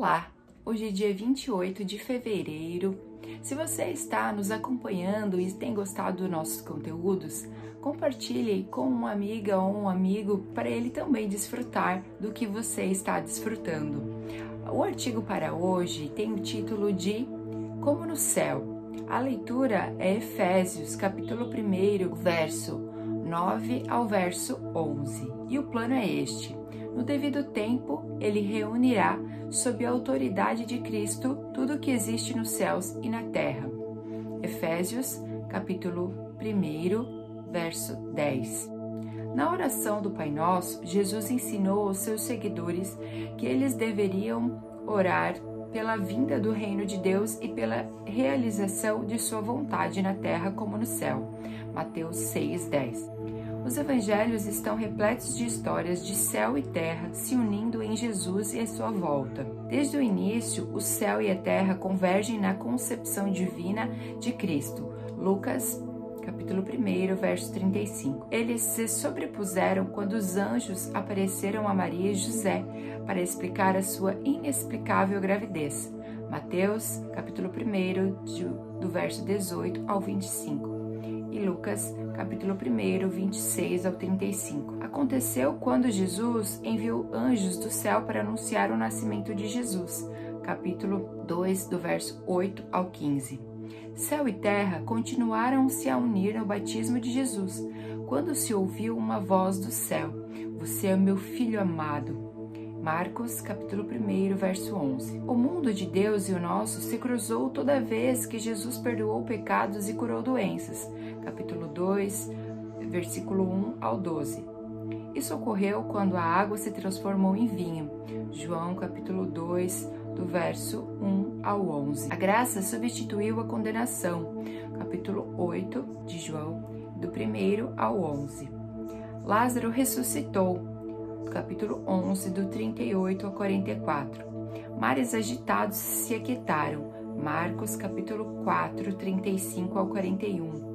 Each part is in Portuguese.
Olá, hoje é dia 28 de fevereiro. Se você está nos acompanhando e tem gostado dos nossos conteúdos, compartilhe com uma amiga ou um amigo para ele também desfrutar do que você está desfrutando. O artigo para hoje tem o título de Como no Céu. A leitura é Efésios, capítulo 1, verso 9 ao verso 11. E o plano é este no devido tempo, ele reunirá, sob a autoridade de Cristo, tudo o que existe nos céus e na terra. Efésios, capítulo 1, verso 10. Na oração do Pai Nosso, Jesus ensinou aos seus seguidores que eles deveriam orar pela vinda do reino de Deus e pela realização de sua vontade na terra como no céu. Mateus 6:10. Os evangelhos estão repletos de histórias de céu e terra se unindo em Jesus e em sua volta. Desde o início, o céu e a terra convergem na concepção divina de Cristo. Lucas capítulo 1, verso 35. Eles se sobrepuseram quando os anjos apareceram a Maria e José para explicar a sua inexplicável gravidez. Mateus, capítulo 1, do verso 18 ao 25 e Lucas, capítulo 1, 26 ao 35. Aconteceu quando Jesus enviou anjos do céu para anunciar o nascimento de Jesus. Capítulo 2, do verso 8 ao 15. Céu e terra continuaram-se a unir no batismo de Jesus, quando se ouviu uma voz do céu: Você é meu filho amado. Marcos, capítulo 1, verso 11. O mundo de Deus e o nosso se cruzou toda vez que Jesus perdoou pecados e curou doenças. Capítulo 2, versículo 1 ao 12. Isso ocorreu quando a água se transformou em vinho. João, capítulo 2, do verso 1 ao 11. A graça substituiu a condenação. Capítulo 8 de João, do 1 ao 11. Lázaro ressuscitou capítulo 11, do 38 ao 44. Mares agitados se aquietaram. Marcos, capítulo 4, 35 ao 41.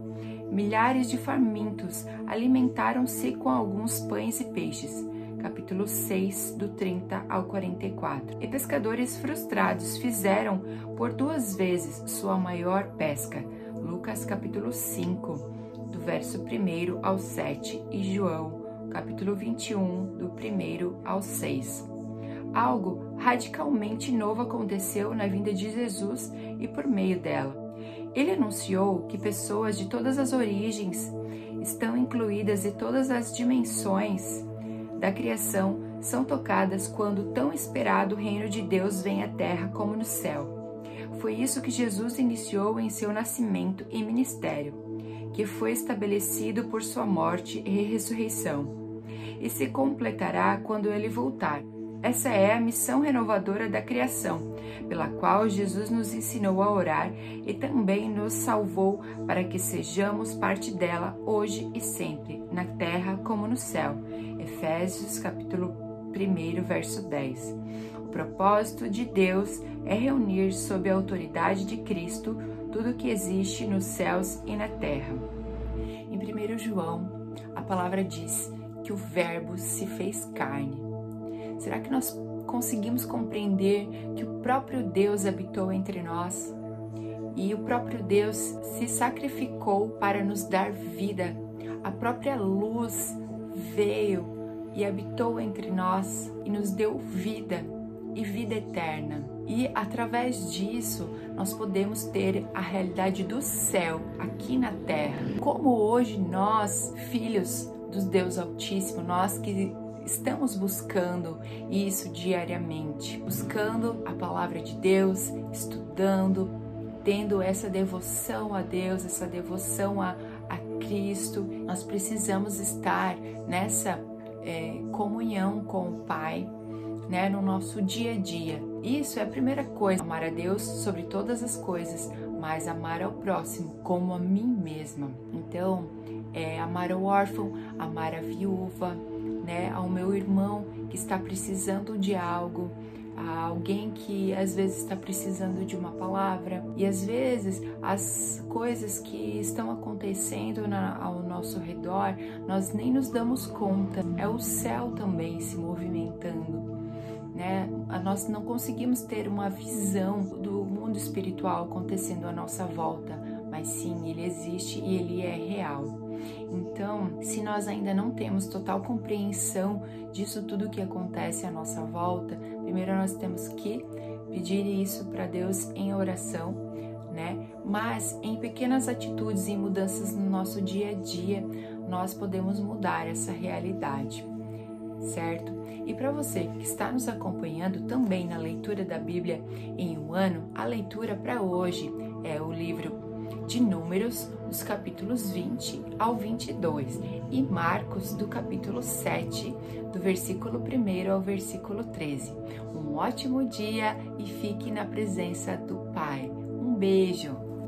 Milhares de famintos alimentaram-se com alguns pães e peixes. Capítulo 6, do 30 ao 44. E pescadores frustrados fizeram por duas vezes sua maior pesca. Lucas, capítulo 5, do verso 1 ao 7. E João, capítulo 21, do 1 ao 6. Algo radicalmente novo aconteceu na vinda de Jesus e por meio dela. Ele anunciou que pessoas de todas as origens estão incluídas e todas as dimensões da criação são tocadas quando o tão esperado reino de Deus vem à terra como no céu. Foi isso que Jesus iniciou em seu nascimento e ministério, que foi estabelecido por sua morte e ressurreição e se completará quando ele voltar. Essa é a missão renovadora da criação, pela qual Jesus nos ensinou a orar e também nos salvou para que sejamos parte dela hoje e sempre, na terra como no céu. Efésios capítulo 1, verso 10. O propósito de Deus é reunir sob a autoridade de Cristo tudo que existe nos céus e na terra. Em 1 João, a palavra diz: que o Verbo se fez carne? Será que nós conseguimos compreender que o próprio Deus habitou entre nós? E o próprio Deus se sacrificou para nos dar vida. A própria luz veio e habitou entre nós e nos deu vida e vida eterna. E através disso, nós podemos ter a realidade do céu aqui na terra. Como hoje nós, filhos do Deus Altíssimo, nós que estamos buscando isso diariamente, buscando a palavra de Deus, estudando, tendo essa devoção a Deus, essa devoção a, a Cristo, nós precisamos estar nessa é, comunhão com o Pai, né, no nosso dia a dia. Isso é a primeira coisa, amar a Deus sobre todas as coisas, mas amar ao próximo como a mim mesma. Então, é, amar o órfão, amar a viúva, né, ao meu irmão que está precisando de algo, a alguém que às vezes está precisando de uma palavra e às vezes as coisas que estão acontecendo na, ao nosso redor nós nem nos damos conta. É o céu também se movimentando. né? Nós não conseguimos ter uma visão do mundo espiritual acontecendo à nossa volta, mas sim, ele existe e ele é real. Então, se nós ainda não temos total compreensão disso tudo que acontece à nossa volta, primeiro nós temos que pedir isso para Deus em oração, né? Mas em pequenas atitudes e mudanças no nosso dia a dia, nós podemos mudar essa realidade, certo? E para você que está nos acompanhando também na leitura da Bíblia em um ano, a leitura para hoje é o livro de Números, dos capítulos 20 ao 22, e Marcos, do capítulo 7, do versículo 1 ao versículo 13. Um ótimo dia e fique na presença do Pai. Um beijo!